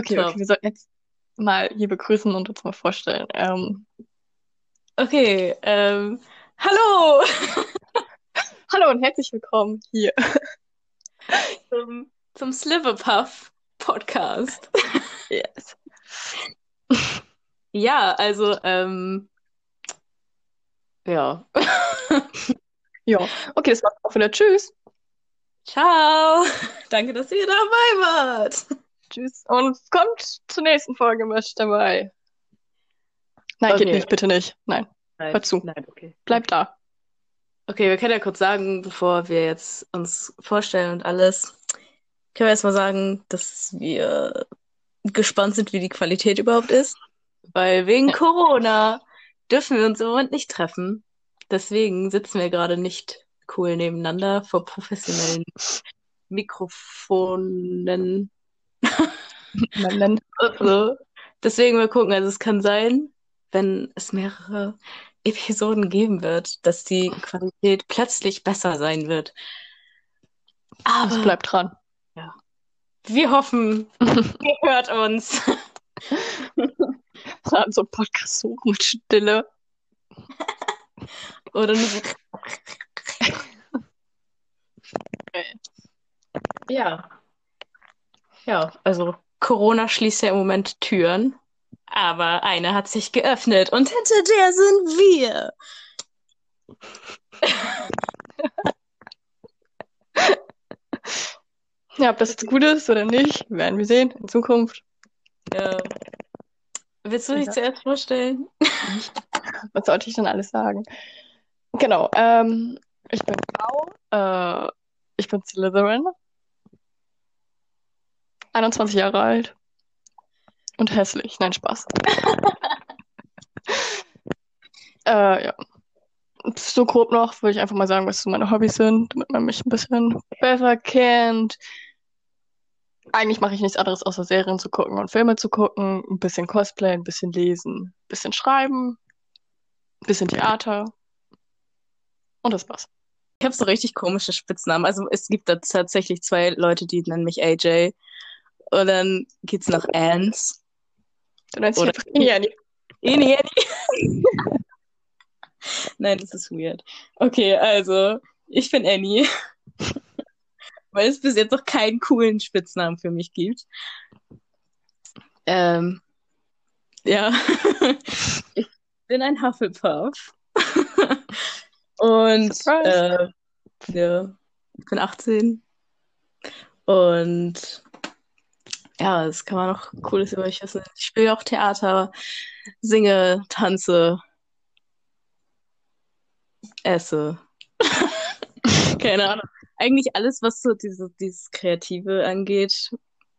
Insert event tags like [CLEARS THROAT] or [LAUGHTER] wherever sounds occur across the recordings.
Okay, Top. okay, wir sollten jetzt mal hier begrüßen und uns mal vorstellen. Ähm, Okay, ähm, hallo [LAUGHS] hallo und herzlich willkommen hier. zum, zum Sliverpuff Podcast. Yes. Ja, also, ähm, ja. Ja, okay, das war's auch wieder. Tschüss. Ciao. Danke, dass ihr dabei wart. Tschüss. Und kommt zur nächsten Folge mit dabei. Nein, geht Okay. nicht, bitte nicht. Nein, Nein, Hör zu. nein, okay. bleib da. Okay, wir können ja kurz sagen, bevor wir jetzt uns vorstellen und alles, können wir erstmal sagen, dass wir gespannt sind, wie die Qualität überhaupt ist. Weil wegen Corona dürfen wir uns im Moment nicht treffen. Deswegen sitzen wir gerade nicht cool nebeneinander vor professionellen [LAUGHS] Mikrofonen. Also, [LAUGHS] deswegen mal gucken. Also es kann sein, wenn es mehrere Episoden geben wird, dass die Qualität plötzlich besser sein wird. Aber bleibt dran. wir hoffen, [LAUGHS] ihr hört uns. Dann so ein Podcast suchen mit Stille. [LAUGHS] Oder nur so. Ja. Ja, also Corona schließt ja im Moment Türen, aber eine hat sich geöffnet und hinter der sind wir. Ja, ob das jetzt gut ist oder nicht, werden wir sehen in Zukunft. Ja. Willst du dich Ja. zuerst vorstellen? [LAUGHS] Was sollte ich denn alles sagen? Genau, ähm, ich bin Frau, äh, ich bin Slytherin, 21 Jahre alt und hässlich. Nein, Spaß. [LAUGHS] äh, ja. So grob noch würde ich einfach mal sagen, was so meine Hobbys sind, damit man mich ein bisschen besser kennt. Eigentlich mache ich nichts anderes, außer Serien zu gucken und Filme zu gucken, ein bisschen Cosplay, ein bisschen lesen, ein bisschen schreiben, ein bisschen Theater. Und das war's. Ich habe so richtig komische Spitznamen. Also es gibt da tatsächlich zwei Leute, die nennen mich AJ. Und dann geht's noch Ans. Du nennst Oder- dich einfach Iani. Eni, Eni. Nein, das ist weird. Okay, also ich bin Annie. [LAUGHS] Weil es bis jetzt noch keinen coolen Spitznamen für mich gibt. Ähm, ja. [LAUGHS] ich bin ein Hufflepuff. [LAUGHS] Und Surprise. äh, ja, ich bin 18. Und ja, das kann man noch Cooles über mich wissen. Ich spiele auch Theater, singe, tanze, esse. [LAUGHS] Keine Ahnung. Eigentlich alles, was so diese, dieses Kreative angeht,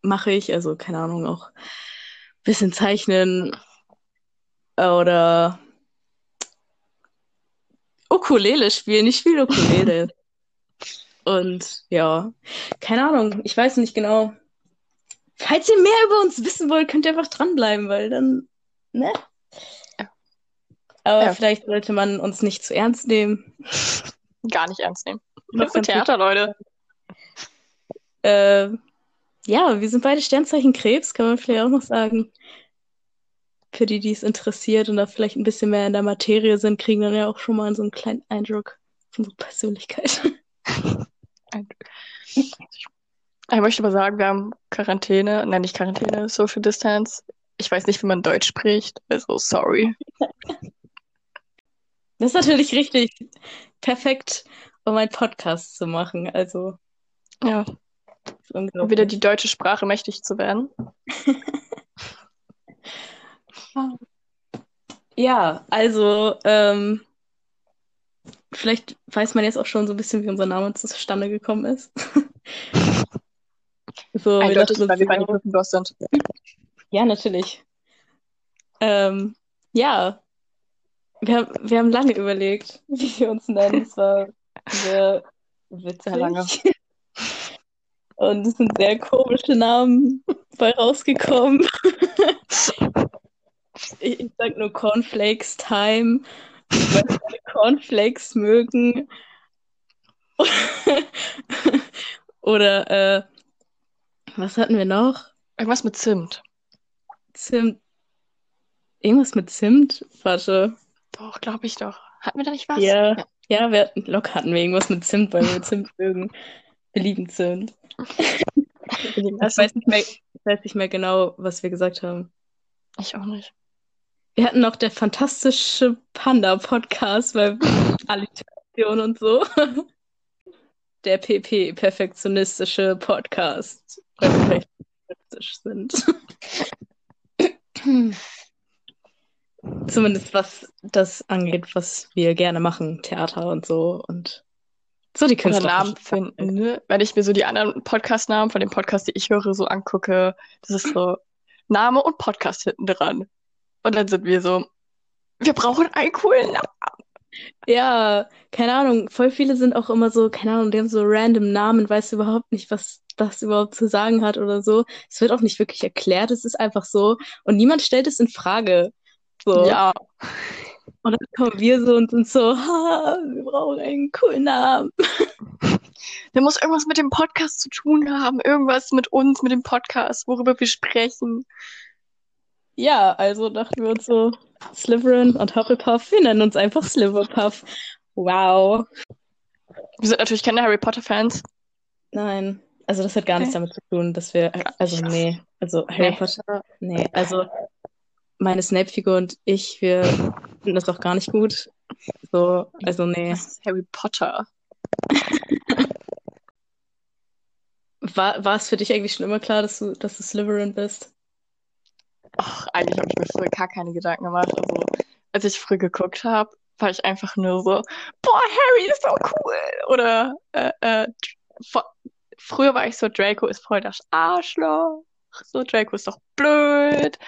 mache ich. Also, keine Ahnung, auch ein bisschen zeichnen oder Ukulele spielen. Ich spiele Ukulele. [LAUGHS] Und ja, keine Ahnung, ich weiß nicht genau. Falls ihr mehr über uns wissen wollt, könnt ihr einfach dranbleiben, weil dann, ne? Ja. Aber Ja. vielleicht sollte man uns nicht zu ernst nehmen. Gar nicht ernst nehmen. Das Das sind Theater, Leute. Äh, ja, wir sind beide Sternzeichen Krebs, kann man vielleicht auch noch sagen. Für die, die es interessiert und da vielleicht ein bisschen mehr in der Materie sind, kriegen dann ja auch schon mal so einen kleinen Eindruck von so Persönlichkeit. [LAUGHS] Ich möchte aber sagen, wir haben Quarantäne, nein, nicht Quarantäne, Social Distance. Ich weiß nicht, wie man Deutsch spricht, also sorry. Das ist natürlich richtig perfekt, um einen Podcast zu machen. Also, Ja, um wieder die deutsche Sprache mächtig zu werden. [LAUGHS] Ja, also, ähm, vielleicht weiß man jetzt auch schon so ein bisschen, wie unser Name zustande gekommen ist. [LAUGHS] So, Eindeutig, weil wir uns, beide Gryffindors sind. [LAUGHS] Ja, natürlich. Ähm, ja, wir, haben- wir haben lange überlegt, [LAUGHS] wie wir uns nennen. Es war sehr witzig. Sehr lange. [LAUGHS] Und es sind sehr komische Namen bei rausgekommen. Ich, ich sag nur Cornflakes Time, weil wir alle Cornflakes mögen. Oder, äh, was hatten wir noch? Irgendwas mit Zimt. Zimt. Irgendwas mit Zimt? Warte. Doch, glaube ich doch. Hatten wir da nicht was? Ja, ja, wir hatten, locker hatten wir irgendwas mit Zimt, weil wir Zimt [LAUGHS] mögen. Wir lieben Zimt. [LAUGHS] Ich weiß, nicht mehr, ich weiß nicht mehr genau, was wir gesagt haben. Ich auch nicht. Wir hatten noch der fantastische Panda-Podcast bei [LAUGHS] Alliteration und so. Der PP, perfektionistische Podcast, weil wir perfektionistisch sind. Zumindest was das angeht, was wir gerne machen, Theater und so und so die Oder Künstler. Namen finden, ne? Wenn ich mir so die anderen Podcast-Namen von dem Podcast, die ich höre, so angucke, das ist so Name und Podcast hinten dran. Und dann sind wir so, wir brauchen einen coolen Namen. Ja, keine Ahnung, voll viele sind auch immer so, keine Ahnung, die haben so random Namen, weißt du überhaupt nicht, was das überhaupt zu sagen hat oder so. Es wird auch nicht wirklich erklärt, es ist einfach so und niemand stellt es in Frage. So. Ja, Und dann kommen wir so und sind so, ha, wir brauchen einen coolen Namen. [LAUGHS] der muss irgendwas mit dem Podcast zu tun haben, irgendwas mit uns, mit dem Podcast, worüber wir sprechen. Ja, also dachten wir uns so, Slytherin und Hufflepuff, wir nennen uns einfach Sliverpuff. Wow. Wir sind natürlich keine Harry Potter-Fans. Nein, also das hat gar nichts Okay. damit zu tun, dass wir, also nee, also Harry Nee. Potter, nee, also meine Snape-Figur und ich, wir finden das auch gar nicht gut. So, also nee. Das ist Harry Potter. [LAUGHS] War, war es für dich eigentlich schon immer klar, dass du, dass du Slytherin bist? Ach, eigentlich habe ich mir früher gar keine Gedanken gemacht. Also, als ich früh geguckt habe, war ich einfach nur so, boah, Harry ist so cool. Oder äh, äh, früher war ich so, Draco ist voll das Arschloch. So, Draco ist doch blöd.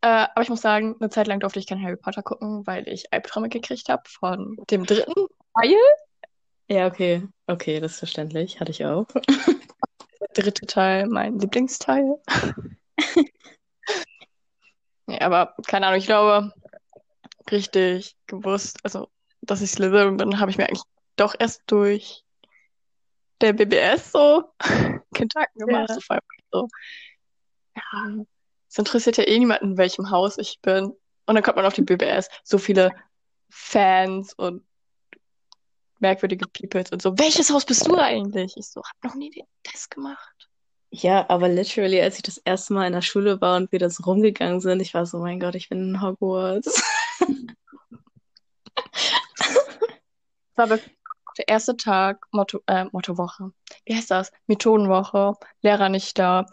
Äh, aber ich muss sagen, eine Zeit lang durfte ich kein Harry Potter gucken, weil ich Albträume gekriegt habe von dem dritten Teil. Ja, okay. Okay, das ist verständlich. Hatte ich auch. [LAUGHS] Der dritte Teil, mein Lieblingsteil. [LAUGHS] Nee, aber keine Ahnung, ich glaube, richtig gewusst, also, dass ich Slytherin bin, habe ich mir eigentlich doch erst durch der BBS so [LAUGHS] Gedanken gemacht. Ja. So, ja, es interessiert ja eh niemanden, in welchem Haus ich bin. Und dann kommt man auf die BBS, so viele Fans und merkwürdige Peoples und so. Welches Haus bist du eigentlich? Ich so, hab noch nie den Test gemacht. Ja, aber literally, als ich das erste Mal in der Schule war und wir da so rumgegangen sind, ich war so, mein Gott, ich bin in Hogwarts. Das war wirklich der erste Tag, Motto, äh, Mottowoche. Wie heißt das? Methodenwoche, Lehrer nicht da.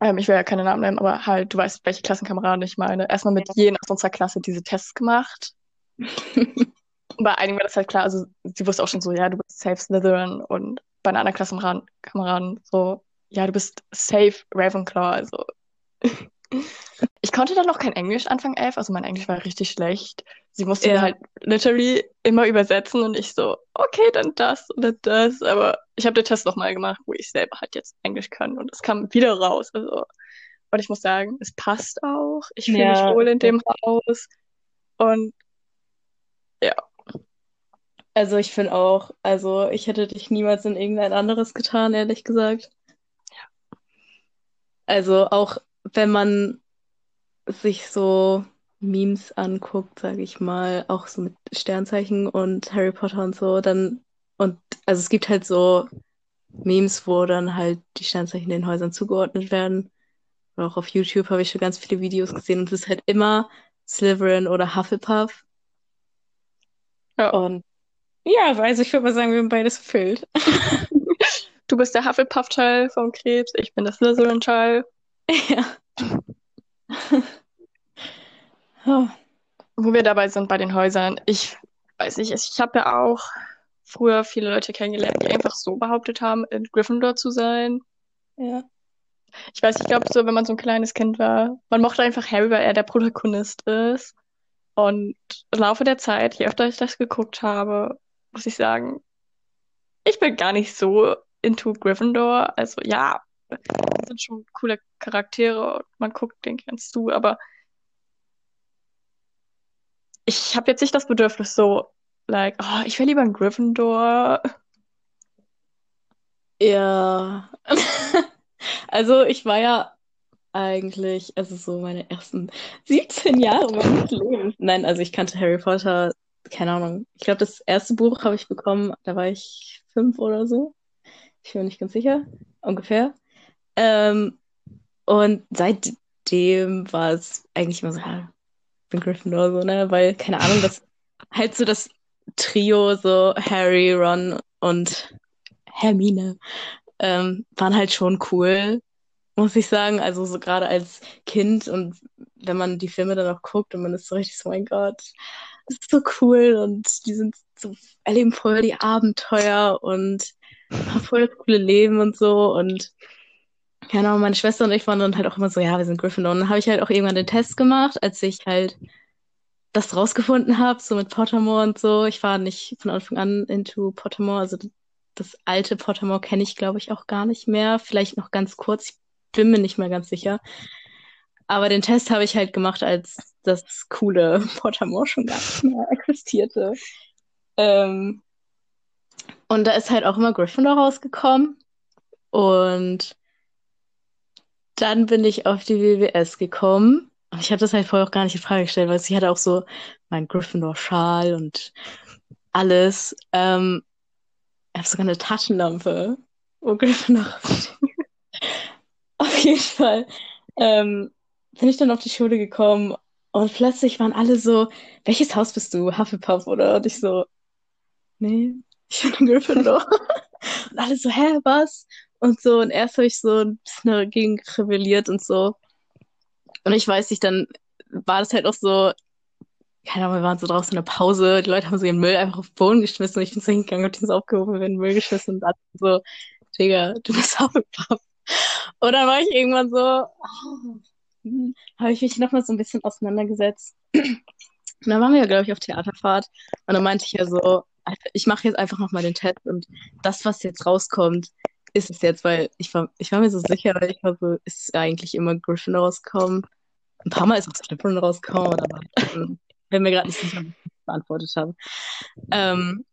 Ähm, ich will ja keine Namen nennen, aber halt, du weißt, welche Klassenkameraden ich meine. Erstmal mit jedem aus unserer Klasse diese Tests gemacht. [LAUGHS] Bei einigen war das halt klar, also sie wusste auch schon so, ja, du bist safe Slytherin und bei einer anderen Klassenkameraden Kameraden so, ja, du bist safe Ravenclaw, also. [LAUGHS] Ich konnte dann noch kein Englisch Anfang elf, also mein Englisch war richtig schlecht. Sie musste mir Ja. halt literally immer übersetzen und ich so, okay, dann das oder das. Aber ich habe den Test nochmal gemacht, wo ich selber halt jetzt Englisch kann und es kam wieder raus. Also, und ich muss sagen, es passt auch. Ich fühle mich Ja. wohl in dem Haus. Und Also ich finde auch, also ich hätte dich niemals in irgendein anderes getan, ehrlich gesagt. Also auch wenn man sich so Memes anguckt, sage ich mal, auch so mit Sternzeichen und Harry Potter und so, dann und also es gibt halt so Memes, wo dann halt die Sternzeichen den Häusern zugeordnet werden. Und auch auf YouTube habe ich schon ganz viele Videos gesehen und es ist halt immer Slytherin oder Hufflepuff. Ja. Und ja, also ich würde mal sagen, wir haben beides erfüllt. [LAUGHS] du bist der Hufflepuff-Teil vom Krebs, ich bin der Slytherin-Teil. Ja. [LAUGHS] Oh. Wo wir dabei sind bei den Häusern, ich weiß nicht, ich habe ja auch früher viele Leute kennengelernt, die einfach so behauptet haben, in Gryffindor zu sein. Ja. Ich weiß, ich glaube, so, wenn man so ein kleines Kind war, man mochte einfach Harry, weil er der Protagonist ist. Und im Laufe der Zeit, je öfter ich das geguckt habe, muss ich sagen, ich bin gar nicht so into Gryffindor. Also ja, das sind schon coole Charaktere und man guckt den kennst du, aber ich habe jetzt nicht das Bedürfnis so, like, oh, ich wäre lieber in Gryffindor. Ja. [LAUGHS] Also ich war ja eigentlich, also so meine ersten 17 Jahre meines Lebens. Nein, also ich kannte Harry Potter, keine Ahnung. Ich glaube, das erste Buch habe ich bekommen, da war ich fünf oder so. Ich bin mir nicht ganz sicher, ungefähr. Ähm, und seitdem war es eigentlich immer so, ja, ich bin Gryffindor, so, ne? Weil, keine Ahnung, das [LAUGHS] halt so das Trio, so Harry, Ron und Hermine, ähm, waren halt schon cool, muss ich sagen. Also so gerade als Kind und wenn man die Filme dann auch guckt und man ist so richtig so, mein Gott, das ist so cool und die sind so, erleben voll die Abenteuer und [LAUGHS] voll das coole Leben und so und keine Ahnung, meine Schwester und ich waren dann halt auch immer so, ja, wir sind Gryffindor. Und dann habe ich halt auch irgendwann den Test gemacht, als ich halt das rausgefunden habe, so mit Pottermore und so. Ich war nicht von Anfang an into Pottermore, also das alte Pottermore kenne ich, glaube ich, auch gar nicht mehr. Vielleicht noch ganz kurz, ich bin mir nicht mehr ganz sicher. Aber den Test habe ich halt gemacht, als das coole Pottermore schon gar nicht mehr [LAUGHS] existierte. Ähm, und da ist halt auch immer Gryffindor rausgekommen. Und dann bin ich auf die WWS gekommen. Und ich habe das halt vorher auch gar nicht in Frage gestellt, weil sie hatte auch so meinen Gryffindor-Schal und alles. Ähm, ich habe sogar eine Taschenlampe, wo Gryffindor [LAUGHS] Auf jeden Fall ähm, bin ich dann auf die Schule gekommen und plötzlich waren alle so, welches Haus bist du? Hufflepuff, oder? Und ich so, nee, ich bin Gryffindor. [LAUGHS] und alle so, hä, was? und so. Und erst habe ich so ein bisschen dagegen rebelliert und so. Und ich weiß nicht, dann war das halt auch so, keine Ahnung, wir waren so draußen in der Pause, die Leute haben so ihren Müll einfach auf den Boden geschmissen und ich bin so hingegangen und den so aufgehoben und den Müll geschmissen und dann so, Digga, du bist Hufflepuff. Und dann war ich irgendwann so, oh, hm, habe ich mich nochmal so ein bisschen auseinandergesetzt. Und dann waren wir ja, glaube ich, auf Theaterfahrt. Und dann meinte ich ja so, ich mache jetzt einfach nochmal den Test und das, was jetzt rauskommt, ist es jetzt, weil ich war, ich war mir so sicher, weil ich war so, ist eigentlich immer Griffin rausgekommen. Ein paar Mal ist auch Slytherin rausgekommen, aber ähm, bin mir gerade nicht sicher, was ich beantwortet habe. Ähm,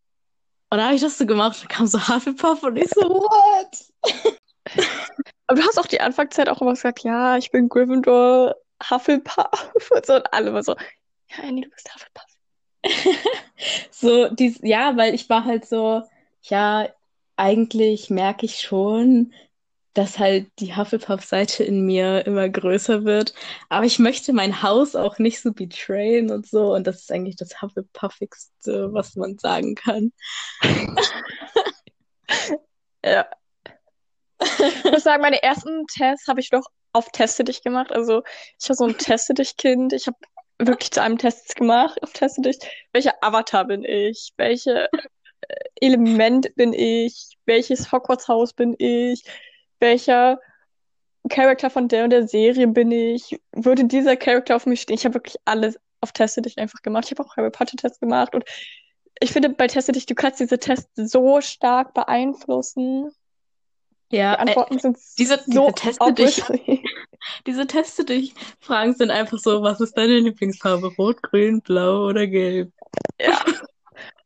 und da habe ich das so gemacht, da kam so Hufflepuff und ich so, what? [LAUGHS] Aber du hast auch die Anfangszeit auch immer gesagt, ja, ich bin Gryffindor, Hufflepuff [LAUGHS] und so und alle immer so, ja, Annie, du bist Hufflepuff. [LAUGHS] so, dies, ja, weil ich war halt so, ja, eigentlich merke ich schon, dass halt die Hufflepuff-Seite in mir immer größer wird. Aber ich möchte mein Haus auch nicht so betrayen und so. Und das ist eigentlich das Hufflepuffigste, was man sagen kann. [LAUGHS] ja. Ich muss sagen, meine ersten Tests habe ich doch auf Teste dich gemacht. Also ich war so ein Teste dich Kind. Ich habe wirklich zu einem Test gemacht auf Teste dich. Welcher Avatar bin ich? Welche Element bin ich, welches Hogwarts-Haus bin ich, welcher Charakter von der und der Serie bin ich, würde dieser Charakter auf mich stehen. Ich habe wirklich alles auf Teste dich einfach gemacht. Ich habe auch Harry Potter Tests gemacht und ich finde bei Teste dich, du kannst diese Tests so stark beeinflussen. Ja, die Antworten äh, sind diese, so [LAUGHS] diese Teste dich, diese Teste dich Fragen sind einfach so, was ist deine Lieblingsfarbe? Rot, grün, blau oder gelb? Ja.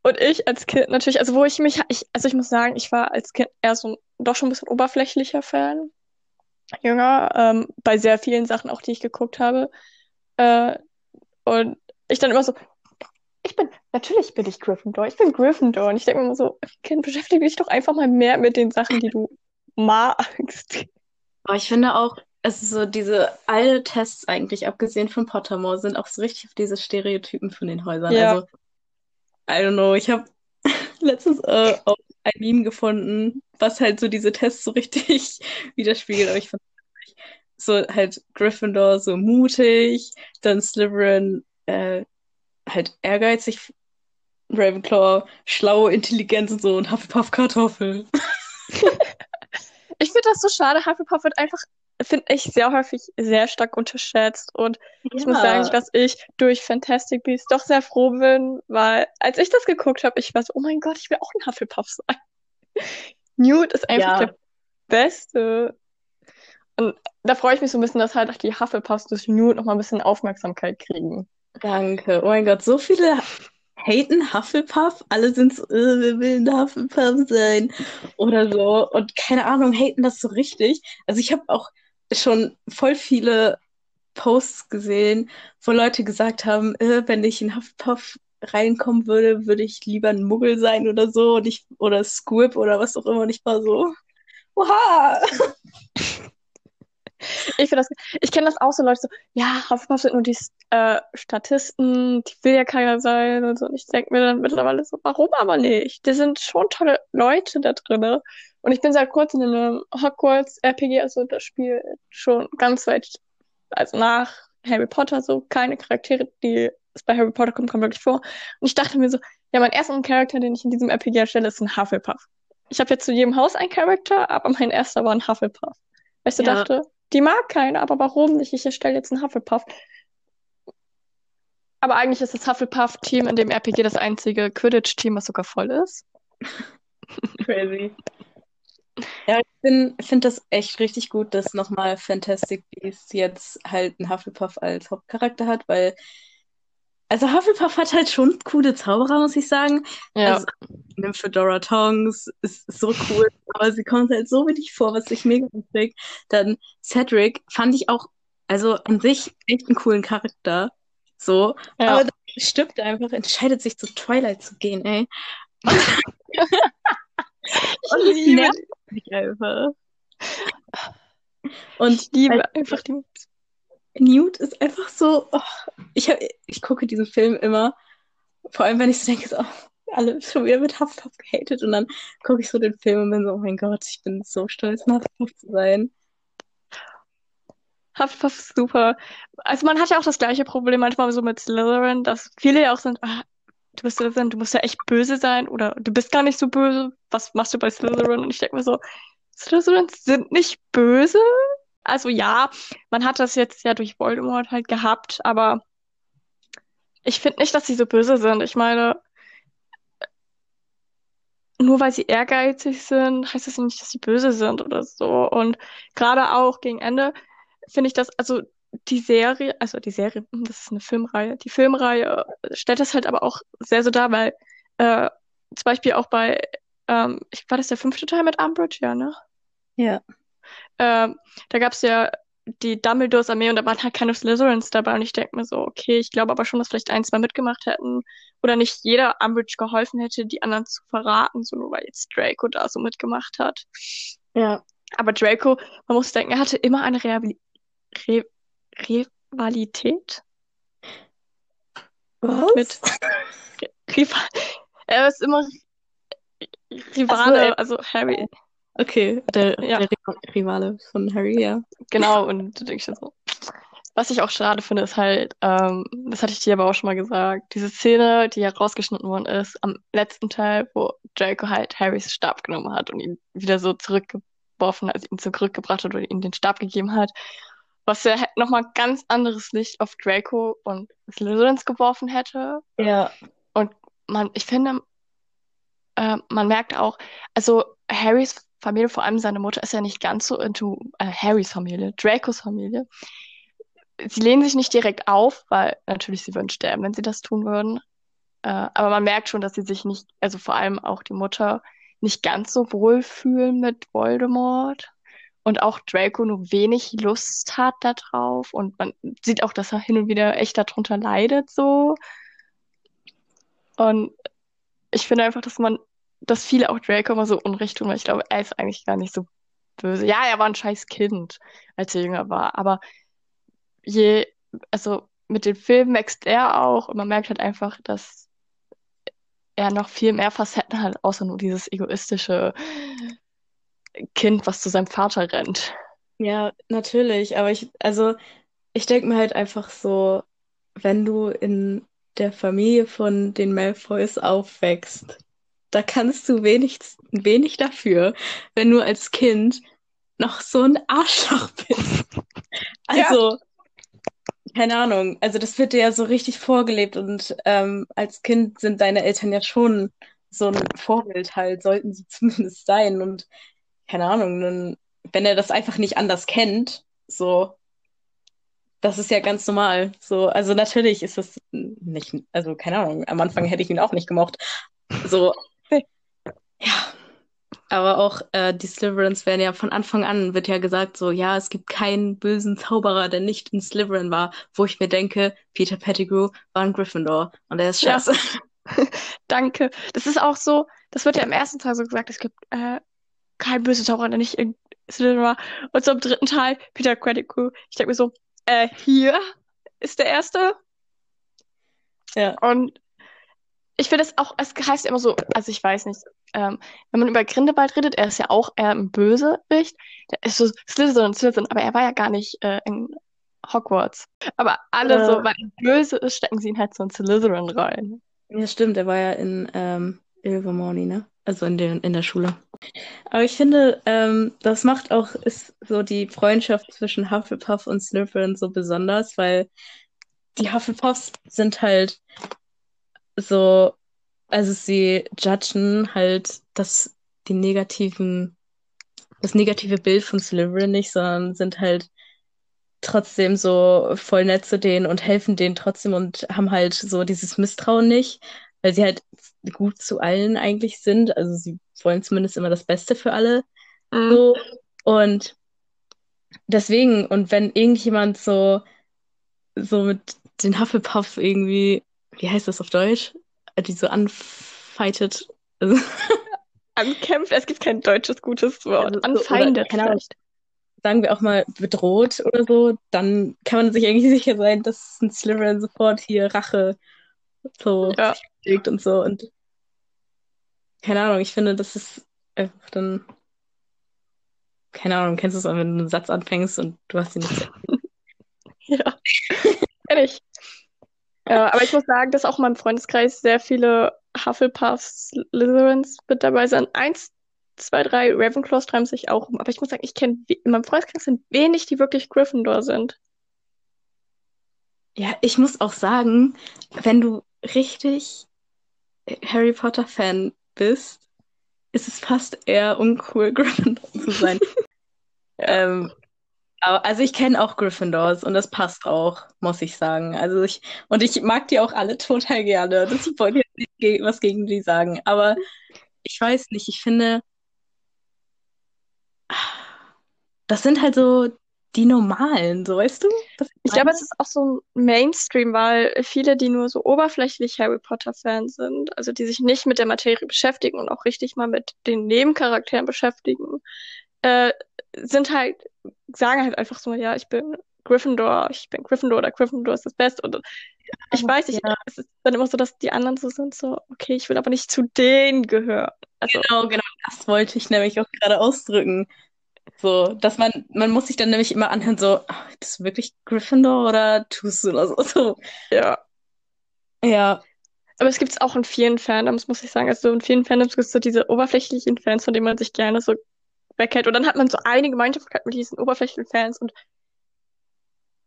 Und ich als Kind natürlich, also wo ich mich, ich, also ich muss sagen, ich war als Kind eher so doch schon ein bisschen oberflächlicher Fan. Jünger, ähm, bei sehr vielen Sachen auch, die ich geguckt habe. Äh, und ich dann immer so, ich bin, natürlich bin ich Gryffindor, ich bin Gryffindor. Und ich denke mir immer so, Kind, beschäftige dich doch einfach mal mehr mit den Sachen, die du magst. Aber ich finde auch, also so diese alle Tests eigentlich, abgesehen von Pottermore, sind auch so richtig auf diese Stereotypen von den Häusern. Ja. Also I don't know, ich habe [LAUGHS] letztens äh, auch ein Meme gefunden, was halt so diese Tests so richtig [LAUGHS] widerspiegelt. Aber ich fand so halt Gryffindor so mutig, dann Slytherin äh, halt ehrgeizig, Ravenclaw schlau, intelligent und so und Hufflepuff Kartoffel. [LAUGHS] ich finde das so schade. Hufflepuff wird einfach finde ich sehr häufig sehr stark unterschätzt. Und ja. ich muss sagen, dass ich durch Fantastic Beasts doch sehr froh bin, weil als ich das geguckt habe, ich war so, oh mein Gott, ich will auch ein Hufflepuff sein. [LAUGHS] Newt ist einfach ja. der Beste. Und da freue ich mich so ein bisschen, dass halt auch die Hufflepuffs durch Newt noch mal ein bisschen Aufmerksamkeit kriegen. Danke. Oh mein Gott, so viele haten Hufflepuff. Alle sind so, äh, wir will ein Hufflepuff sein oder so. Und keine Ahnung, haten das so richtig. Also ich habe auch schon voll viele Posts gesehen, wo Leute gesagt haben, äh, wenn ich in Hufflepuff reinkommen würde, würde ich lieber ein Muggel sein oder so und ich, oder Squib oder was auch immer. Und ich war so, oha! Ich finde das, ich kenne das auch so Leute so, ja, Hufflepuff sind nur die äh, Statisten, die will ja keiner sein und so. Und ich denke mir dann mittlerweile so, warum aber nicht? Die sind schon tolle Leute da drin. Und ich bin seit kurzem in einem Hogwarts-RPG, also das Spiel schon ganz weit, also nach Harry Potter, so keine Charaktere, die es bei Harry Potter kommt, kommen wirklich vor. Und ich dachte mir so, ja, mein erster Charakter, den ich in diesem RPG erstelle, ist ein Hufflepuff. Ich habe jetzt zu jedem Haus einen Charakter, aber mein erster war ein Hufflepuff. Weil ich so Ja. dachte, die mag keiner, aber warum nicht? Ich erstelle jetzt einen Hufflepuff. Aber eigentlich ist das Hufflepuff-Team in dem RPG das einzige Quidditch-Team, was sogar voll ist. [LAUGHS] Crazy. Ja, ich finde das echt richtig gut, dass nochmal Fantastic Beasts jetzt halt einen Hufflepuff als Hauptcharakter hat, weil, also Hufflepuff hat halt schon coole Zauberer, muss ich sagen. Ja. Also, Fedora Tongs, ist so cool, aber sie kommt halt so wenig vor, was ich mega lustig. Dann Cedric fand ich auch, also an sich echt einen coolen Charakter. So, Ja. aber dann stirbt er einfach, entscheidet sich zu Twilight zu gehen, ey. [LAUGHS] Und das liebe nervt mich einfach. Und Ich liebe einfach die. Newt ist einfach so, oh, ich, hab, ich gucke diesen Film immer, vor allem wenn ich so denke, so, oh, alle [LAUGHS] schon wieder mit Hufflepuff gehatet und dann gucke ich so den Film und bin so, oh mein Gott, ich bin so stolz, ein Hufflepuff zu sein. Hufflepuff ist super. Also man hat ja auch das gleiche Problem manchmal so mit Slytherin, dass viele ja auch sind, ah, du bist Slytherin, du musst ja echt böse sein oder du bist gar nicht so böse. Was machst du bei Slytherin? Und ich denke mir so, Slytherins sind nicht böse. Also ja, man hat das jetzt ja durch Voldemort halt gehabt, aber ich finde nicht, dass sie so böse sind. Ich meine, nur weil sie ehrgeizig sind, heißt das nicht, dass sie böse sind oder so. Und gerade auch gegen Ende finde ich das, also die Serie, also die Serie, hm, das ist eine Filmreihe, die Filmreihe stellt das halt aber auch sehr so dar, weil äh, zum Beispiel auch bei, ähm, ich, war das der fünfte Teil mit Umbridge, ja, ne? Ja. Ähm, da gab es ja die Dumbledores Armee und da waren halt keine Slytherins dabei und ich denke mir so, okay, ich glaube aber schon, dass vielleicht ein, zwei mitgemacht hätten oder nicht jeder Umbridge geholfen hätte, die anderen zu verraten, so nur weil jetzt Draco da so mitgemacht hat. Ja. Aber Draco, man muss denken, er hatte immer eine Rehabil Re Rivalität Was? mit Rival er ist immer Rivale, also Harry. Okay, der, Ja. der Rivale von Harry, ja. Genau, und du denkst dir so. Was ich auch schade finde, ist halt, ähm, das hatte ich dir aber auch schon mal gesagt, diese Szene, die ja rausgeschnitten worden ist, am letzten Teil, wo Draco halt Harrys Stab genommen hat und ihn wieder so zurückgeworfen, also ihn zurückgebracht hat oder ihm den Stab gegeben hat, was ja nochmal ganz anderes Licht auf Draco und Slytherins geworfen hätte. Ja. Man, ich finde, äh, man merkt auch, also Harrys Familie, vor allem seine Mutter, ist ja nicht ganz so into äh, Harrys Familie, Dracos Familie. Sie lehnen sich nicht direkt auf, weil natürlich sie würden sterben, wenn sie das tun würden. Äh, aber man merkt schon, dass sie sich nicht, also vor allem auch die Mutter, nicht ganz so wohl fühlen mit Voldemort. Und auch Draco nur wenig Lust hat da drauf. Und man sieht auch, dass er hin und wieder echt darunter leidet, so. Und ich finde einfach, dass man, dass viele auch Draco immer so Unrecht tun, weil ich glaube, er ist eigentlich gar nicht so böse. Ja, er war ein scheiß Kind, als er jünger war, aber je, also mit den Filmen wächst er auch und man merkt halt einfach, dass er noch viel mehr Facetten hat, außer nur dieses egoistische Kind, was zu seinem Vater rennt. Ja, natürlich, aber ich, also ich denke mir halt einfach so, wenn du in der Familie von den Malfoys aufwächst, da kannst du wenig, wenig dafür, wenn du als Kind noch so ein Arschloch [LAUGHS] bist. Also, keine Ahnung, also das wird dir ja so richtig vorgelebt und ähm, als Kind sind deine Eltern ja schon so ein Vorbild halt, sollten sie [LAUGHS] zumindest sein und keine Ahnung, dann, wenn er das einfach nicht anders kennt, so, das ist ja ganz normal. So, also natürlich ist das nicht, also keine Ahnung, am Anfang hätte ich ihn auch nicht gemocht. So, ja, Aber auch äh, die Slytherins werden ja von Anfang an, wird ja gesagt, so, ja, es gibt keinen bösen Zauberer, der nicht in Slytherin war, wo ich mir denke, Peter Pettigrew war ein Gryffindor und er ist Ja. scheiße. [LAUGHS] Danke. Das ist auch so, das wird ja im ersten Teil so gesagt, es gibt äh, kein böser Zauberer, der nicht in Slytherin war. Und so im dritten Teil, Peter Pettigrew, ich denke mir so, äh, hier ist der erste. Ja. Und ich finde es auch, es heißt ja immer so, also ich weiß nicht, ähm, wenn man über Grindelwald redet, er ist ja auch eher ein Bösewicht. Der ist so Slytherin, Slytherin, aber er war ja gar nicht äh, in Hogwarts. Aber alle so, Äh. weil er böse ist, stecken sie ihn halt so in Slytherin rein. Ja, stimmt, er war ja in ähm, Ilvermorny, ne? Also in, den, in der Schule. Aber ich finde, ähm, das macht auch, ist so die Freundschaft zwischen Hufflepuff und Slytherin so besonders, weil die Hufflepuffs sind halt so, also sie judgen halt das, die negativen, das negative Bild von Slytherin nicht, sondern sind halt trotzdem so voll nett zu denen und helfen denen trotzdem und haben halt so dieses Misstrauen nicht, weil sie halt gut zu allen eigentlich sind. Also sie wollen zumindest immer das Beste für alle. Mhm. So. Und deswegen, und wenn irgendjemand so, so mit den Hufflepuff irgendwie, wie heißt das auf Deutsch? Die so anfightet. Also, [LAUGHS] Ankämpft, es gibt kein deutsches gutes Wort. Also so- Anfeindet oder, keine Ahnung. sagen wir auch mal bedroht oder so, dann kann man sich eigentlich [LAUGHS] sicher sein, dass ein Slytherin sofort hier Rache so Ja. legt und so. Und keine Ahnung, ich finde, das ist einfach dann, keine Ahnung, kennst du es auch, wenn du einen Satz anfängst und du hast ihn nicht [LAUGHS] Ja, kenn ich. Ja, aber ich muss sagen, dass auch in meinem Freundeskreis sehr viele Hufflepuffs, Slytherins mit dabei sind. Eins, zwei, drei Ravenclaws treiben sich auch um. Aber ich muss sagen, ich kenne in meinem Freundeskreis sind wenig, die wirklich Gryffindor sind. Ja, ich muss auch sagen, wenn du richtig Harry Potter-Fan bist, ist es fast eher uncool, [LAUGHS] Gryffindor zu sein. [LAUGHS] ähm, also ich kenne auch Gryffindors und das passt auch, muss ich sagen. Also ich, und ich mag die auch alle [LAUGHS] total gerne. Das, ich wollte jetzt nicht ge was gegen die sagen, aber ich weiß nicht, ich finde, das sind halt so die Normalen, so weißt du? was Ich glaube, es ist auch so Mainstream, weil viele, die nur so oberflächlich Harry Potter-Fans sind, also die sich nicht mit der Materie beschäftigen und auch richtig mal mit den Nebencharakteren beschäftigen, äh, sind halt, sagen halt einfach so, ja, ich bin Gryffindor, ich bin Gryffindor oder Gryffindor ist das Beste. Und ich weiß nicht, ja. es ist dann immer so, dass die anderen so sind, so, okay, ich will aber nicht zu denen gehören. Also, Genau, genau, das wollte ich nämlich auch gerade ausdrücken. So, dass man, man muss sich dann nämlich immer anhören, so, ach, bist du wirklich Gryffindor oder tust du das? [LAUGHS] So, ja. ja, Aber es gibt es auch in vielen Fandoms, muss ich sagen. Also in vielen Fandoms gibt es so diese oberflächlichen Fans, von denen man sich gerne so weghält. Und dann hat man so eine Gemeinschaftlichkeit mit diesen oberflächlichen Fans. Und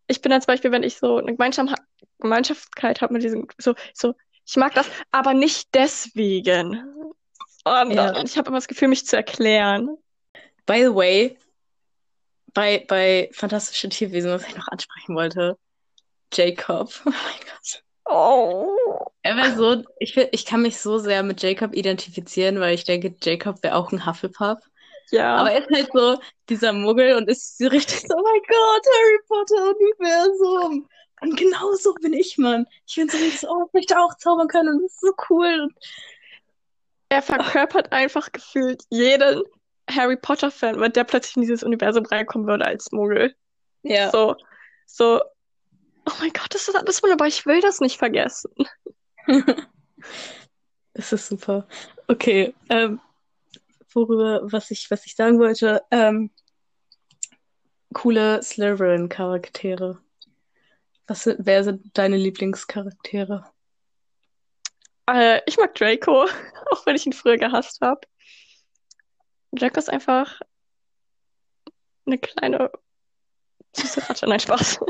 ich bin dann zum Beispiel, wenn ich so eine Gemeinschaft, Gemeinschaftlichkeit habe mit diesen, so, so, ich mag das, aber nicht deswegen. Und, Ja. und ich habe immer das Gefühl, mich zu erklären. By the way, bei, bei Fantastische Tierwesen, was ich noch ansprechen wollte, Jacob. [LAUGHS] Oh mein Gott. Oh. Er wäre so, ich, ich kann mich so sehr mit Jacob identifizieren, weil ich denke, Jacob wäre auch ein Hufflepuff. Ja. Aber er ist halt so dieser Muggel und ist so richtig so, oh mein Gott, Harry Potter Universum. Und genau so bin ich, Mann. Ich bin so richtig so, oh, ich möchte auch zaubern können und das ist so cool. Und Er verkörpert einfach gefühlt jeden Harry Potter-Fan, wenn der plötzlich in dieses Universum reinkommen würde als Muggel. ja. So, so, oh mein Gott, das ist alles wunderbar, ich will das nicht vergessen. [LAUGHS] Das ist super. Okay, ähm, worüber, was ich, was ich sagen wollte, ähm, coole Slytherin-Charaktere. Was sind, wer sind deine Lieblingscharaktere? Äh, ich mag Draco, [LAUGHS] auch wenn ich ihn früher gehasst habe. Draco ist einfach eine kleine süße Ratte. Nein, Spaß. [LAUGHS]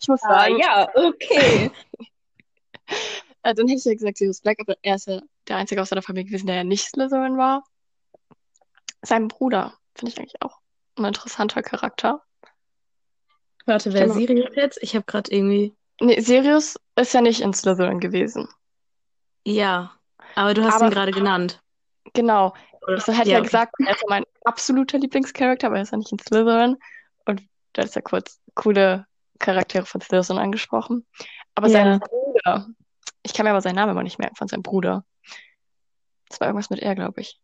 Ich muss sagen, ja, okay. [LAUGHS] äh, dann hätte ich ja gesagt Sirius Black, aber er ist ja der Einzige aus seiner Familie gewesen, der ja nicht Slytherin war. Sein Bruder finde ich eigentlich auch ein interessanter Charakter. Warte, wer mal- Sirius jetzt? Ich habe gerade irgendwie. Nee, Sirius ist ja nicht in Slytherin gewesen. Ja, aber du hast Aber- ihn gerade genannt. Genau. Ich hätte Ja, ja gesagt, er ist mein absoluter Lieblingscharakter, aber er ist ja nicht in Slytherin. Und da ist ja kurz coole Charaktere von Slytherin angesprochen. Aber sein Ja. Bruder, ich kann mir aber seinen Namen immer nicht merken von seinem Bruder. Das war irgendwas mit R, glaube ich.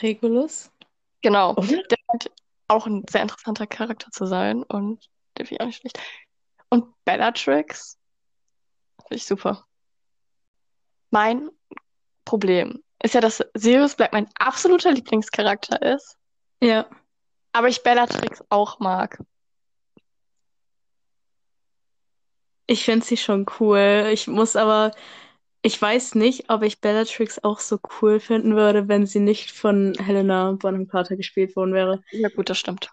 Regulus? Genau. Oder? Der scheint auch ein sehr interessanter Charakter zu sein und der finde ich auch nicht schlecht. Und Bellatrix finde ich super. Mein Problem ist ja, dass Sirius Black mein absoluter Lieblingscharakter ist, Ja. aber ich Bellatrix auch mag. Ich finde sie schon cool. Ich muss aber, ich weiß nicht, ob ich Bellatrix auch so cool finden würde, wenn sie nicht von Helena Bonham Carter gespielt worden wäre. Ja, gut, das stimmt.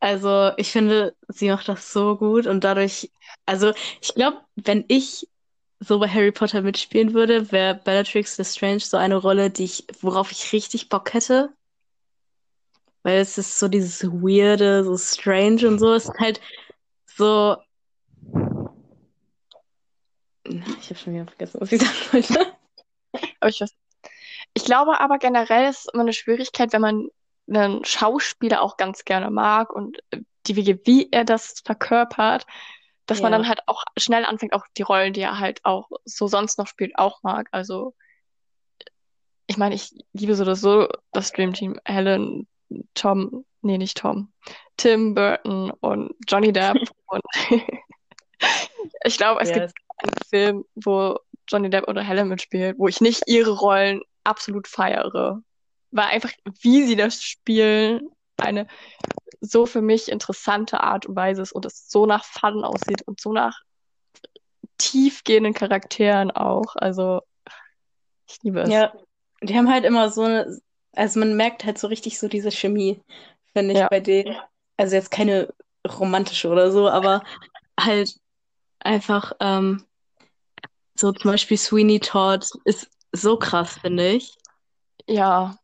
Also, ich finde, sie macht das so gut und dadurch, also, ich glaube, wenn ich so bei Harry Potter mitspielen würde, wäre Bellatrix Lestrange so eine Rolle, die ich, worauf ich richtig Bock hätte. Weil es ist so dieses Weirde, so strange und so. Es ist halt so. Ich habe schon wieder vergessen, was ich sagen wollte. Aber ich weiß. Ich glaube aber generell ist es immer eine Schwierigkeit, wenn man einen Schauspieler auch ganz gerne mag und die Wege, wie er das verkörpert, dass man Ja. dann halt auch schnell anfängt, auch die Rollen, die er halt auch so sonst noch spielt, auch mag. Also, ich meine, ich liebe so oder so das Dream Team. Helen, Tom, nee, nicht Tom, Tim Burton und Johnny Depp. [LAUGHS] und [LAUGHS] ich glaube, es Ja, gibt einen Film, wo Johnny Depp oder Helen mitspielt, wo ich nicht ihre Rollen absolut feiere. Weil einfach, wie sie das spielen, eine so für mich interessante Art und Weise ist und es so nach Fun aussieht und so nach tiefgehenden Charakteren auch. Also, ich liebe es. Ja, die haben halt immer so eine, also man merkt halt so richtig so diese Chemie, finde ich, Ja. bei denen. Also jetzt keine romantische oder so, aber halt einfach ähm, so zum Beispiel Sweeney Todd ist so krass, finde ich. Ja,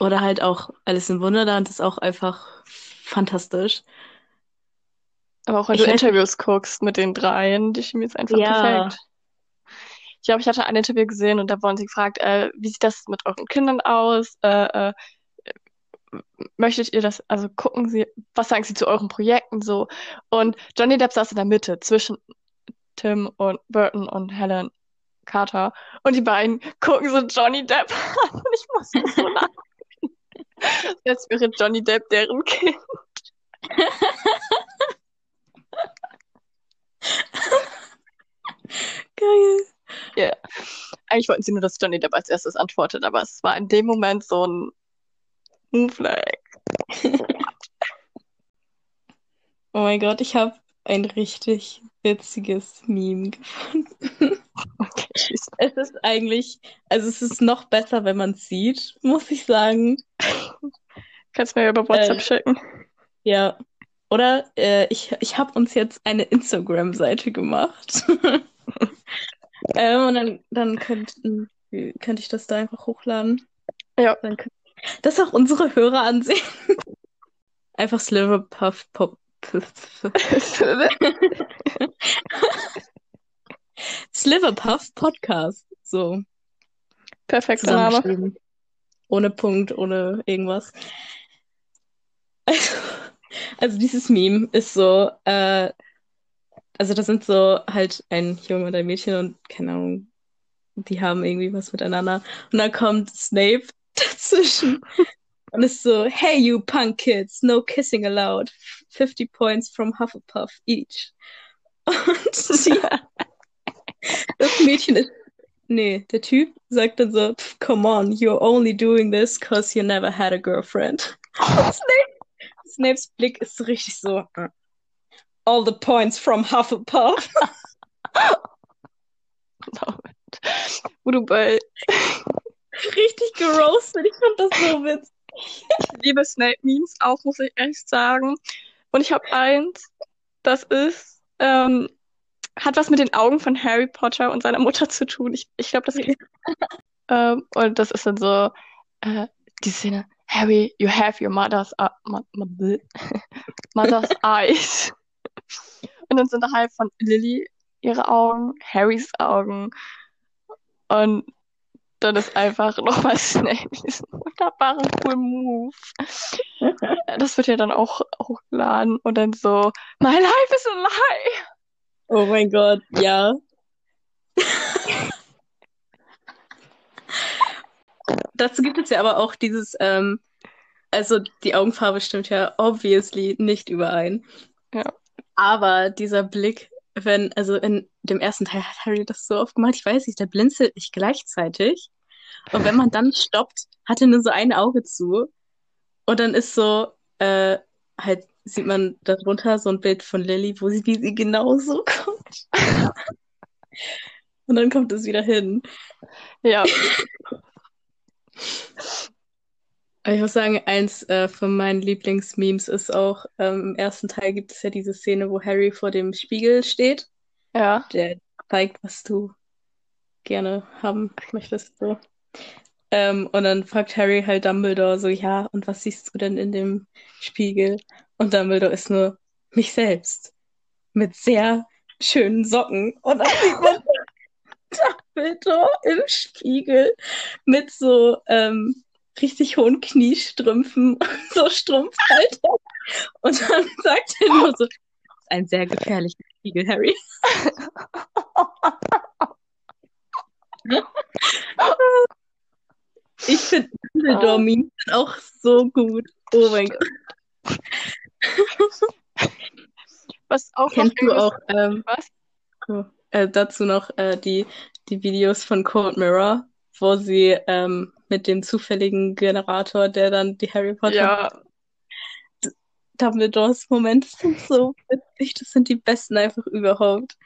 Oder halt auch Alice im Wunderland ist auch einfach fantastisch. aber auch wenn Ich du Interviews guckst mit den dreien, die Chemie ist einfach Ja. perfekt. Ich glaube, ich hatte ein Interview gesehen und da wurden sie gefragt, äh, wie sieht das mit euren Kindern aus? Äh, äh, möchtet ihr das, also gucken Sie, was sagen Sie zu euren Projekten so? Und Johnny Depp saß in der Mitte zwischen Tim und Burton und Helen Carter und die beiden gucken so Johnny Depp an und ich musste so lachen. [LAUGHS] Jetzt wäre Johnny Depp deren Kind. Geil. Ja. Eigentlich wollten sie nur, dass Johnny Depp als erstes antwortet, aber es war in dem Moment so ein Move. [LAUGHS] Oh mein Gott, ich habe ein richtig witziges Meme gefunden. [LAUGHS] Okay. Es ist eigentlich, also es ist noch besser, wenn man es sieht, muss ich sagen. Kannst du mir über WhatsApp Äh. schicken? Ja. Oder äh, ich, ich habe uns jetzt eine Instagram-Seite gemacht. [LAUGHS] ähm, und dann, dann könnten, könnte ich das da einfach hochladen. Ja. Dann könnt, das auch unsere Hörer ansehen. [LAUGHS] Einfach Sliverpuff Pop. [LAUGHS] Sliverpuff Podcast. So. Perfekter Name. Ohne Punkt, ohne irgendwas. Also, [LAUGHS] also dieses Meme ist so, äh, also das sind so halt ein Junge und ein Mädchen und keine Ahnung, die haben irgendwie was miteinander. Und dann kommt Snape [LAUGHS] dazwischen und ist so, hey you punk kids, no kissing allowed. 50 points from Hufflepuff each. [LAUGHS] Und sie, [LAUGHS] das Mädchen ist Nee, der Typ sagt dann so, "Pff, come on, you're only doing this because you never had a girlfriend. Und [LAUGHS] Snape, Snapes Blick ist so richtig so, "Uh, all the points from Hufflepuff. Wo du bei Richtig geroastet, ich fand das so witzig. Ich [LAUGHS] liebe Snape-Memes auch, muss ich echt sagen. Und ich habe eins, das ist, ähm, hat was mit den Augen von Harry Potter und seiner Mutter zu tun. Ich, ich glaube, das [LAUGHS] ähm, und das ist dann so, äh, die Szene, Harry, you have your mother's, uh, mo mo mother's eyes. [LAUGHS] Und dann sind da halt von Lily ihre Augen, Harrys Augen. Und dann ist einfach nochmal Snape diesen wunderbaren, coolen Move. [LAUGHS] Das wird ja dann auch hochgeladen und dann so, My life is a lie. Oh mein Gott, ja. Dazu gibt es ja aber auch dieses, ähm, also die Augenfarbe stimmt ja obviously nicht überein. Ja. Aber dieser Blick, wenn, also in dem ersten Teil hat Harry das so oft gemacht, ich weiß nicht, der blinzelt nicht gleichzeitig. Und wenn man dann stoppt, hat er nur so ein Auge zu. Und dann ist so, äh, halt sieht man darunter so ein Bild von Lily, wo sie, wie sie genau so [LAUGHS] kommt. Und dann kommt es wieder hin. Ja. Ich muss sagen, eins äh, von meinen Lieblingsmemes ist auch, ähm, im ersten Teil gibt es ja diese Szene, wo Harry vor dem Spiegel steht. Ja. Der zeigt, was du gerne haben möchtest. So. Ähm, und dann fragt Harry halt Dumbledore so, ja, und was siehst du denn in dem Spiegel? Und Dumbledore ist nur mich selbst. Mit sehr schönen Socken. Und dann sieht man [LAUGHS] Dumbledore im Spiegel mit so ähm, richtig hohen Kniestrümpfen [LAUGHS] und so Strumpfhalter. Und dann sagt er nur so, ein sehr gefährlicher Spiegel, Harry. [LAUGHS] Ich finde Dumbledore-Memes auch so gut. Oh mein Gott. Was auch Kennst noch du auch ähm, oh, äh, dazu noch äh, die, die Videos von Cold Mirror, wo sie ähm, mit dem zufälligen Generator, der dann die Harry Potter Ja, Dumbledores Momente sind so witzig. Das sind die besten einfach überhaupt.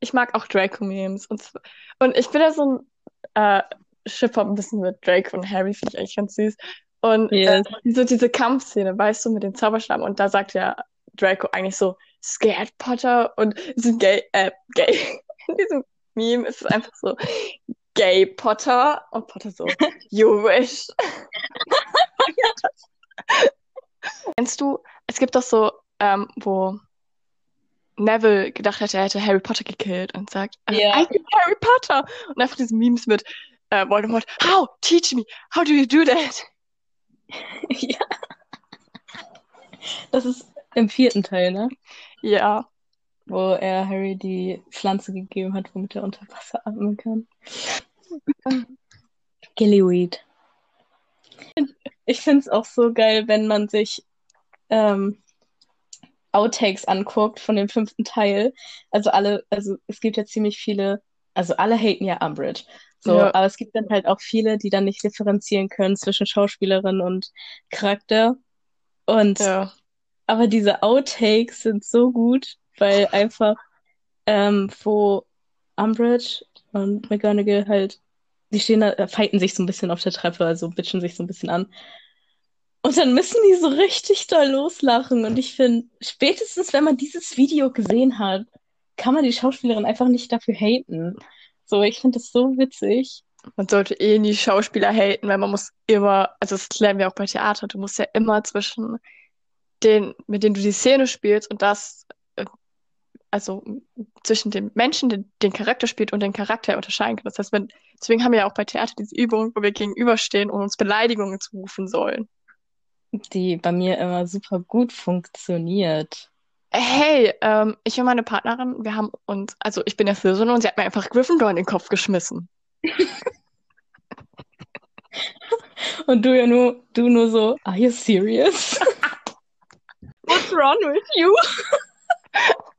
ich mag auch Draco-Memes. Und, und ich bin ja so ein äh, Shipper ein bisschen mit Draco und Harry, finde ich eigentlich ganz süß. Und äh, Yes. diese, diese Kampfszene, weißt du, mit dem Zauberstab. Und da sagt ja Draco eigentlich so, Scared Potter und ist gay, äh, gay. [LAUGHS] In diesem Meme ist es einfach so, Gay Potter. Und Potter so, [LAUGHS] You wish. [LAUGHS] Kennst du, es gibt doch so, ähm, wo Neville gedacht hätte, er hätte Harry Potter gekillt und sagt, äh, Ja. I Harry Potter. Und einfach diese Memes mit äh, Voldemort, How? Teach me. How do you do that? [LAUGHS] ja. Das ist im vierten Teil, ne? Ja, Wo er Harry die Pflanze gegeben hat, womit er unter Wasser atmen kann. Gillyweed. Ich finde es auch so geil, wenn man sich ähm, Outtakes anguckt von dem fünften Teil. Also alle, also es gibt ja ziemlich viele, also alle haten ja Umbridge. So, Ja. aber es gibt dann halt auch viele, die dann nicht differenzieren können zwischen Schauspielerin und Charakter. Und ja. aber diese Outtakes sind so gut, weil [LAUGHS] einfach, ähm, wo Umbridge und McGonagall halt, die stehen da, äh, sich so ein bisschen auf der Treppe, also bitchen sich so ein bisschen an. Und dann müssen die so richtig doll loslachen. Und ich finde, spätestens wenn man dieses Video gesehen hat, kann man die Schauspielerin einfach nicht dafür haten. So, ich finde das so witzig. Man sollte eh nie Schauspieler haten, weil man muss immer, also das lernen wir auch bei Theater, du musst ja immer zwischen den, mit denen du die Szene spielst und das, also zwischen dem Menschen, den den Charakter spielt und den Charakter unterscheiden können. Das heißt, wenn, deswegen haben wir ja auch bei Theater diese Übung, wo wir gegenüberstehen und uns Beleidigungen zurufen sollen. Die bei mir immer super gut funktioniert. Hey, ähm, ich und meine Partnerin, wir haben uns, also ich bin ja Slytherin und sie hat mir einfach Gryffindor in den Kopf geschmissen. [LAUGHS] Und du ja nur, du nur so, are you serious? [LAUGHS] What's wrong with you? [LAUGHS]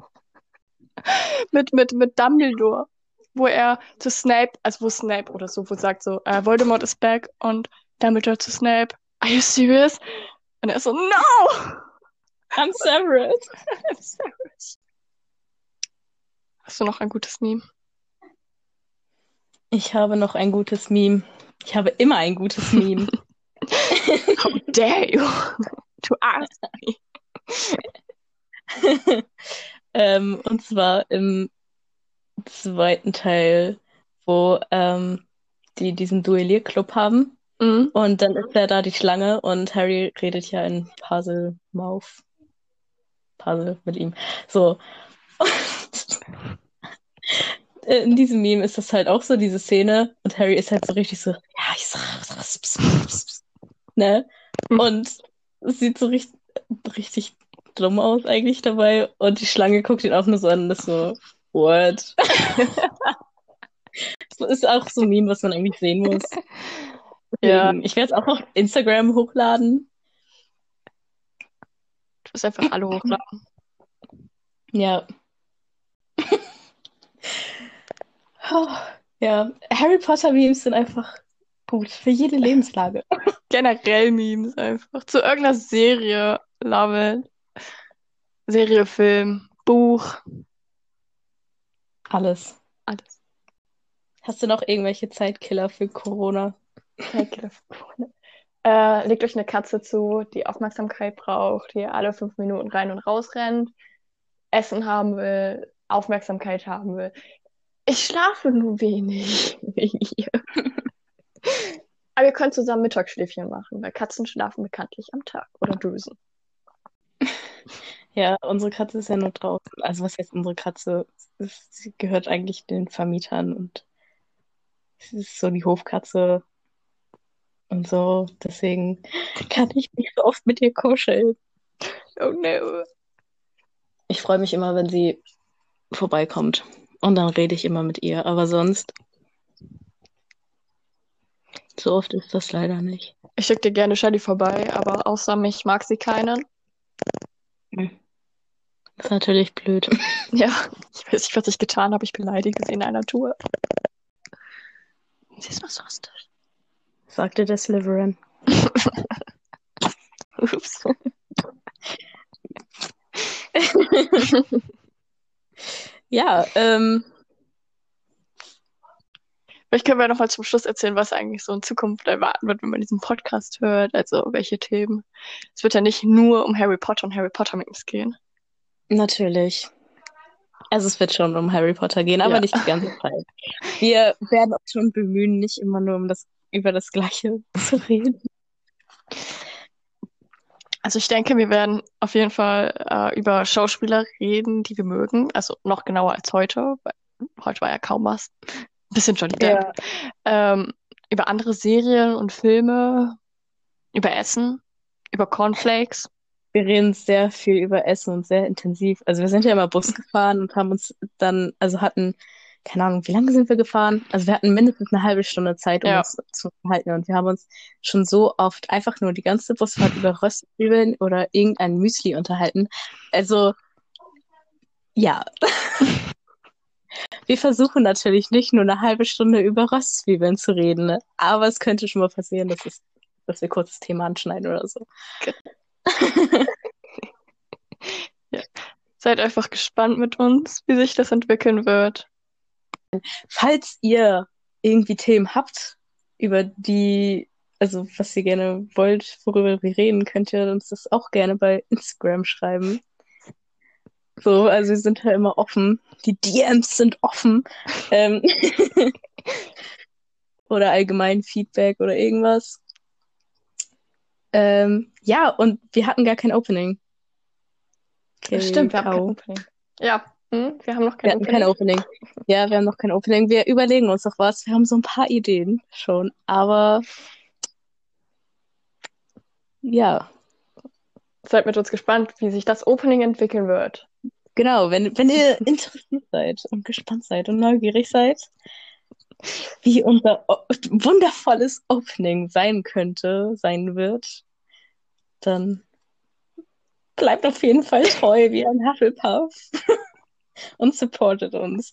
[LAUGHS] mit, mit, mit Dumbledore, wo er zu Snape, also wo Snape oder so, wo sagt so, äh, Voldemort is back und Dumbledore zu Snape, are you serious? Und er ist so, no! [LAUGHS] I'm Severus. [LAUGHS] I'm serious. Hast du noch ein gutes Meme? Ich habe noch ein gutes Meme. Ich habe immer ein gutes Meme. How dare you to ask me? Ähm, und zwar im zweiten Teil, wo ähm, die diesen Duellierclub haben. Mhm. Und dann ist er da die Schlange und Harry redet ja in Puzzle Mouth. Puzzle mit ihm. So. [LAUGHS] Äh, in diesem Meme ist das halt auch so, diese Szene. Und Harry ist halt so richtig so, ja, ich sag ne? Und es sieht so richtig, richtig dumm aus eigentlich dabei. Und die Schlange guckt ihn auch nur so an und ist so, what? [LAUGHS] das ist auch so ein Meme, was man eigentlich sehen muss. [LAUGHS] Ja. Ich werde es auch auf Instagram hochladen. Du bist einfach alle hochladen. [CLEARS THROAT] Ja. Oh, [LAUGHS] ja, Harry Potter Memes sind einfach gut für jede Lebenslage. Generell Memes einfach. Zu irgendeiner Serie. Love it. Serie, Film, Buch. Alles. Alles. Hast du noch irgendwelche Zeitkiller für Corona? Zeitkiller für Corona. Äh, legt euch eine Katze zu, die Aufmerksamkeit braucht, die alle fünf Minuten rein und raus rennt, Essen haben will, Aufmerksamkeit haben will. Ich schlafe nur wenig wegen [LAUGHS] ihr. Aber ihr könnt zusammen Mittagsschläfchen machen, weil Katzen schlafen bekanntlich am Tag oder Drüsen. [LAUGHS] Ja, unsere Katze ist ja nur draußen. Also was heißt unsere Katze? Sie gehört eigentlich den Vermietern und sie ist so die Hofkatze und so. Deswegen kann ich nicht so oft mit ihr kuscheln. Oh no. Ich freue mich immer, wenn sie vorbeikommt. Und dann rede ich immer mit ihr. Aber sonst, so oft ist das leider nicht. Ich schicke dir gerne Shelly vorbei, aber außer mich mag sie keinen. Das ist natürlich blöd. [LAUGHS] Ja, ich weiß nicht, was ich getan habe. Ich beleidige sie in einer Tour. Sie ist masochistisch. Sagte der Slytherin. [LAUGHS] Ups. [LAUGHS] Ja, ähm, Vielleicht können wir noch mal zum Schluss erzählen, was eigentlich so in Zukunft erwarten wird, wenn man diesen Podcast hört. Also welche Themen. Es wird ja nicht nur um Harry Potter und Harry Potter Memes gehen. Natürlich. Also es wird schon um Harry Potter gehen, aber Ja. nicht die ganze Zeit. Wir werden uns schon bemühen, nicht immer nur um das, über das Gleiche [LAUGHS] zu reden. Also ich denke, wir werden auf jeden Fall äh, über Schauspieler reden, die wir mögen. Also noch genauer als heute, weil heute war ja kaum was. Ein bisschen Johnny Depp. Ähm, über andere Serien und Filme, über Essen, über Cornflakes. Wir reden sehr viel über Essen und sehr intensiv. Also wir sind ja immer Bus [LAUGHS] gefahren und haben uns dann, also hatten, keine Ahnung, wie lange sind wir gefahren? Also wir hatten mindestens eine halbe Stunde Zeit, um Ja. uns zu halten. Und wir haben uns schon so oft einfach nur die ganze Busfahrt über Röstzwiebeln oder irgendein Müsli unterhalten. Also, ja. [LAUGHS] Wir versuchen natürlich nicht nur eine halbe Stunde über Röstzwiebeln zu reden, ne? aber es könnte schon mal passieren, dass, es, dass wir kurz das Thema anschneiden oder so. [LAUGHS] Seid einfach gespannt mit uns, wie sich das entwickeln wird. Falls ihr irgendwie Themen habt, über die, also was ihr gerne wollt, worüber wir reden, könnt ihr uns das auch gerne bei Instagram schreiben. So, also wir sind ja immer offen. Die DMs sind offen. Ähm, [LAUGHS] oder allgemein Feedback oder irgendwas. Ähm, ja, und wir hatten gar kein Opening. Okay, Stimmt, wir haben kein. Opening. Ja, hm, wir haben noch Wir kein hatten Opening. kein Opening. Ja, wir haben noch kein Opening. Wir überlegen uns noch was. Wir haben so ein paar Ideen schon, aber ja, Seid mit uns gespannt, wie sich das Opening entwickeln wird. genau. Wenn, wenn ihr interessiert seid und gespannt seid und neugierig seid, wie unser wundervolles Opening sein könnte, sein wird, dann bleibt auf jeden Fall treu wie ein Hufflepuff [LAUGHS] und supportet uns.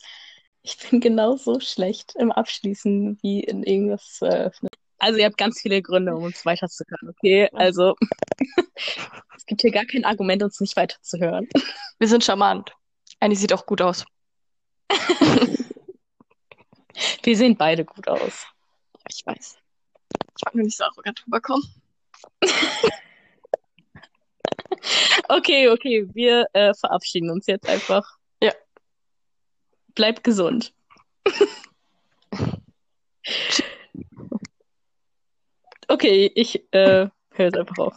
Ich bin genauso schlecht im Abschließen wie in irgendwas zu eröffnen. Also ihr habt ganz viele Gründe, um uns weiterzuhören, okay? Also [LAUGHS] es gibt hier gar kein Argument, uns nicht weiterzuhören. [LAUGHS] Wir sind charmant. Annie sieht auch gut aus. Wir sehen beide gut aus. Ich weiß. Ich mag nur nicht so arrogant rüberkommen. [LAUGHS] Okay, okay, wir äh, verabschieden uns jetzt einfach. Ja. Bleibt gesund. [LAUGHS] okay, ich äh, höre jetzt einfach auf.